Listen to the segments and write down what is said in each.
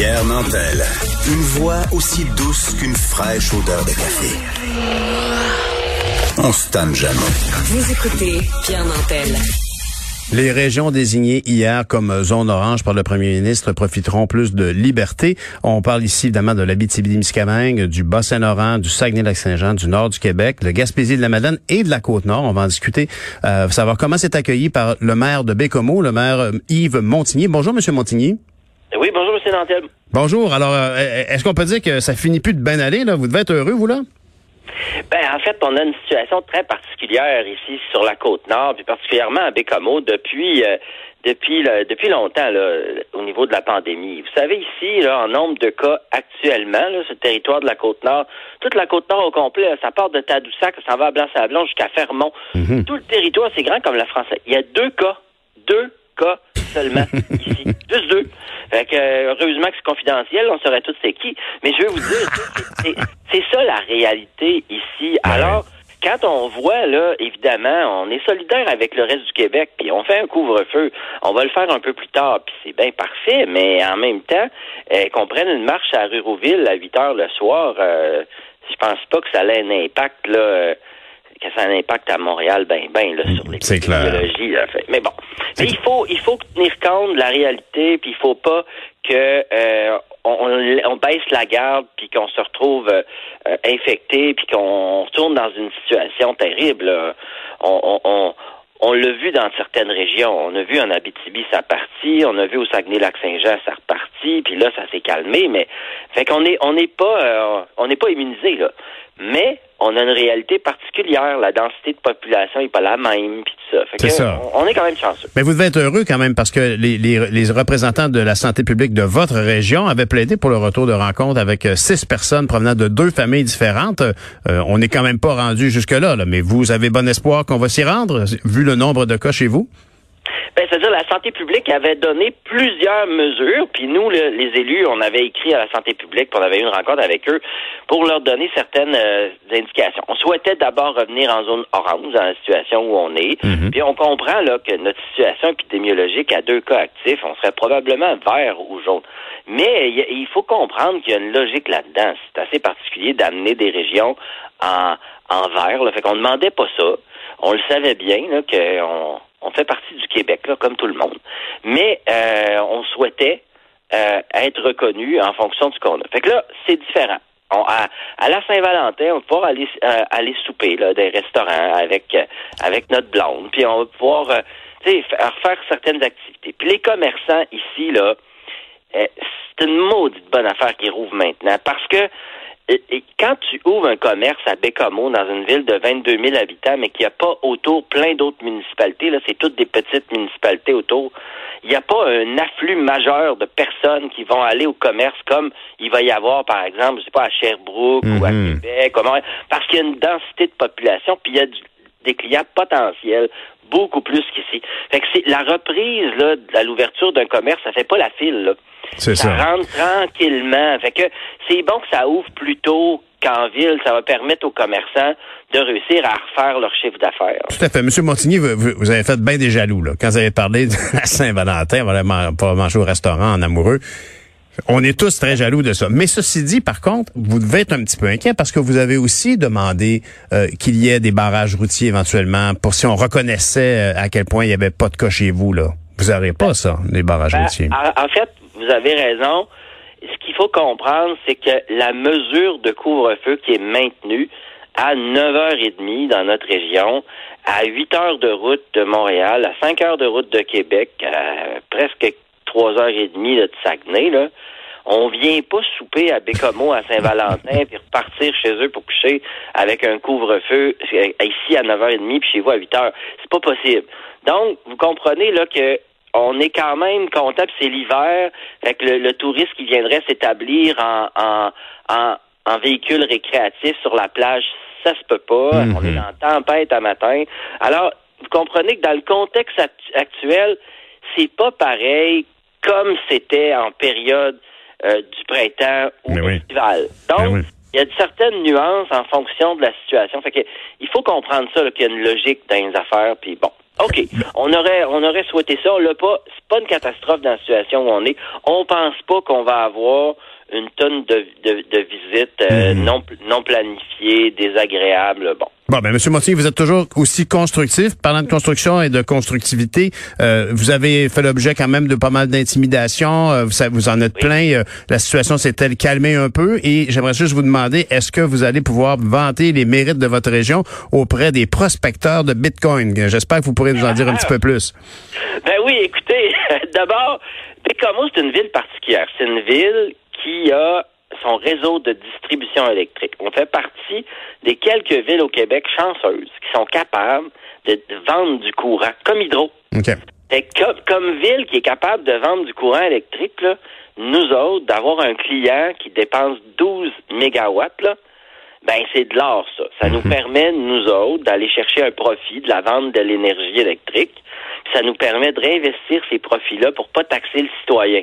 Pierre Nantel. Une voix aussi douce qu'une fraîche odeur de café. On se tanne jamais. Vous écoutez Pierre Nantel. Les régions désignées hier comme zone orange par le premier ministre profiteront plus de liberté. On parle ici évidemment de l'Abitibi-Témiscamingue, du Bas-Saint-Laurent, du Saguenay-Lac-Saint-Jean, du nord du Québec, le Gaspésie de la Madeleine et de la Côte-Nord. On va en discuter, euh, savoir comment c'est accueilli par le maire de Bécomo, le maire euh, Yves Montigny. Bonjour, Monsieur Montigny. Bonjour, M. Nantel. Bonjour. Alors, euh, est-ce qu'on peut dire que ça finit plus de bien aller, là? Vous devez être heureux, vous, là? Ben, en fait, on a une situation très particulière ici sur la côte nord, puis particulièrement à Bécamo depuis euh, depuis depuis longtemps là, au niveau de la pandémie. Vous savez ici, là, en nombre de cas actuellement, là, ce territoire de la côte nord, toute la côte nord au complet, ça part de Tadoussac, ça va à Blanc-Sablon jusqu'à Fermont. Mhm. Tout le territoire, c'est grand comme la France. Il y a deux cas, deux cas seulement ici, juste deux. Fait que, heureusement que c'est confidentiel, on saurait tous c'est qui. Mais je veux vous dire, c'est- ça la réalité ici. Alors, quand on voit, là, évidemment, on est solidaire avec le reste du Québec, puis on fait un couvre-feu. On va le faire un peu plus tard, puis c'est bien parfait, mais en même temps, euh, qu'on prenne une marche à Ruroville à 8 heures le soir, euh, je pense pas que ça ait un impact, là, euh, que ça a un impact à Montréal, ben, ben, là, sur là. Fait- Mais bon. Mais il faut, il faut tenir compte de la réalité, puis il faut pas que euh, on, on- baisse la garde, puis qu'on se retrouve euh, euh, infecté, puis qu'on retourne dans une situation terrible. On, on, on, on l'a vu dans certaines régions. On a vu en Abitibi, ça partit. On a vu au Saguenay-Lac-Saint-Jean, ça repartit. Puis là, ça s'est calmé. Mais fait qu'on est, on n'est pas, euh, on n'est pas immunisé là. Mais on a une réalité particulière. La densité de population n'est pas la même. Puis tout ça. Fait C'est que ça. On, on est quand même chanceux. Mais vous devez être heureux quand même parce que les, les, les représentants de la santé publique de votre région avaient plaidé pour le retour de rencontre avec euh, six personnes provenant de deux familles différentes. Euh, on n'est quand même pas rendu jusque-là, là, mais vous avez bon espoir qu'on va s'y rendre, vu le nombre de cas chez vous? Ben, c'est-à-dire la santé publique avait donné plusieurs mesures, puis nous, le- les élus, on avait écrit à la santé publique, puis on avait eu une rencontre avec eux pour leur donner certaines euh, indications. On souhaitait d'abord revenir en zone orange, dans la situation où on est, puis on comprend là que notre situation épidémiologique à deux cas actifs, on serait probablement vert ou jaune. Mais il faut comprendre qu'il y a une logique là-dedans. C'est assez particulier d'amener des régions en, en vert. Là. Fait qu'on demandait pas ça. On le savait bien là, qu'on on fait partie du Québec, là, comme tout le monde. Mais euh, on souhaitait euh, être reconnu en fonction de ce qu'on a. Fait que là, c'est différent. On, à, à la Saint-Valentin, on va pouvoir aller euh, aller souper là, des restaurants avec euh, avec notre blonde, puis on va pouvoir euh, faire certaines activités. Puis les commerçants ici là, euh, c'est une maudite bonne affaire qui rouvre maintenant parce que et- et quand tu ouvres un commerce à Bécamo, dans une ville de 22 000 habitants, mais qu'il n'y a pas autour plein d'autres municipalités, là, c'est toutes des petites municipalités autour, il n'y a pas un afflux majeur de personnes qui vont aller au commerce comme il va y avoir, par exemple, je sais pas, à Sherbrooke ou à Mhm. Québec, comment- parce qu'il y a une densité de population, puis il y a du- des clients potentiels beaucoup plus qu'ici. Fait que c'est la reprise là, de l'ouverture d'un commerce, ça fait pas la file, là. C'est Ça rentre tranquillement. Fait que c'est bon que ça ouvre plus tôt qu'en ville. Ça va permettre aux commerçants de réussir à refaire leur chiffre d'affaires. Tout à fait. Monsieur Montigny, vous, vous- avez fait bien des jaloux, là. Quand vous avez parlé de la Saint-Valentin, on va manger au restaurant en amoureux. On est tous très jaloux de ça. Mais ceci dit, par contre, vous devez être un petit peu inquiet parce que vous avez aussi demandé euh, qu'il y ait des barrages routiers éventuellement pour si on reconnaissait euh, à quel point il n'y avait pas de cas chez vous, là. Vous n'aurez pas ça, les barrages Ben, routiers. en, en fait, vous avez raison. Ce qu'il faut comprendre, c'est que la mesure de couvre-feu qui est maintenue à 9h30 dans notre région, à 8 heures de route de Montréal, à 5 heures de route de Québec, à presque 3 heures et demie là, de Saguenay, là, on vient pas souper à Bécomo à Saint-Valentin puis repartir chez eux pour coucher avec un couvre-feu euh, ici à 9h30 puis chez vous à 8h. C'est pas possible. Donc, vous comprenez là que on est quand même content, puis c'est l'hiver, fait que le, le touriste qui viendrait s'établir en, en, en, en véhicule récréatif sur la plage, ça se peut pas. Mhm. On est en tempête à matin. Alors, vous comprenez que dans le contexte actu- actuel, c'est pas pareil comme c'était en période euh, du printemps ou Mais oui. Donc, Ben oui. il y a de certaines nuances en fonction de la situation. Fait que il faut comprendre ça, qu'il y a une logique dans les affaires, puis bon. OK. On aurait, on aurait souhaité ça. On l'a pas. C'est pas une catastrophe dans la situation où on est. On pense pas qu'on va avoir une tonne de, de, de visites euh, Mhm. non, non planifiées, désagréables. Bon. Bon, ben, Monsieur Montigny, vous êtes toujours aussi constructif. Parlant de construction et de constructivité, euh, vous avez fait l'objet quand même de pas mal d'intimidation. Euh, vous, vous en êtes Oui. plein. Euh, la situation s'est-elle calmée un peu? Et j'aimerais juste vous demander, est-ce que vous allez pouvoir vanter les mérites de votre région auprès des prospecteurs de Bitcoin? J'espère que vous pourrez nous en dire un petit peu plus. Ben oui, écoutez, d'abord, Bécamo, c'est une ville particulière. C'est une ville qui a son réseau de distribution électrique. On fait partie des quelques villes au Québec chanceuses qui sont capables de, vendre du courant, comme Hydro. OK. Fait que comme, comme ville qui est capable de vendre du courant électrique, là, nous autres, d'avoir un client qui dépense 12 mégawatts, là, ben c'est de l'or, ça. Ça nous permet, nous autres, d'aller chercher un profit de la vente de l'énergie électrique. Ça nous permet de réinvestir ces profits-là pour pas taxer le citoyen.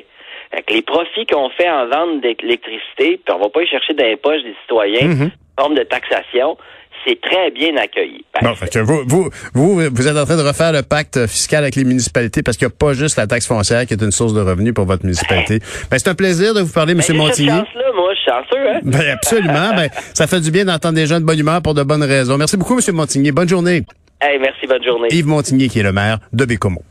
Fait que les profits qu'on fait en vente d'électricité, puis on va pas y chercher dans les poches des citoyens, Mhm. forme de taxation, c'est très bien accueilli. Ben, Bon, fait que vous, vous, vous, vous êtes en train de refaire le pacte fiscal avec les municipalités parce qu'il n'y a pas juste la taxe foncière qui est une source de revenus pour votre municipalité. Ben, c'est un plaisir de vous parler, ben, Monsieur j'ai cette moi, je suis chanceux, hein? Ben, absolument. Ben, ça fait du bien d'entendre des gens de bonne humeur pour de bonnes raisons. Merci beaucoup, Monsieur Montigny. Bonne journée. Hey, merci, bonne journée. Yves Montigny, qui est le maire de Bécomo.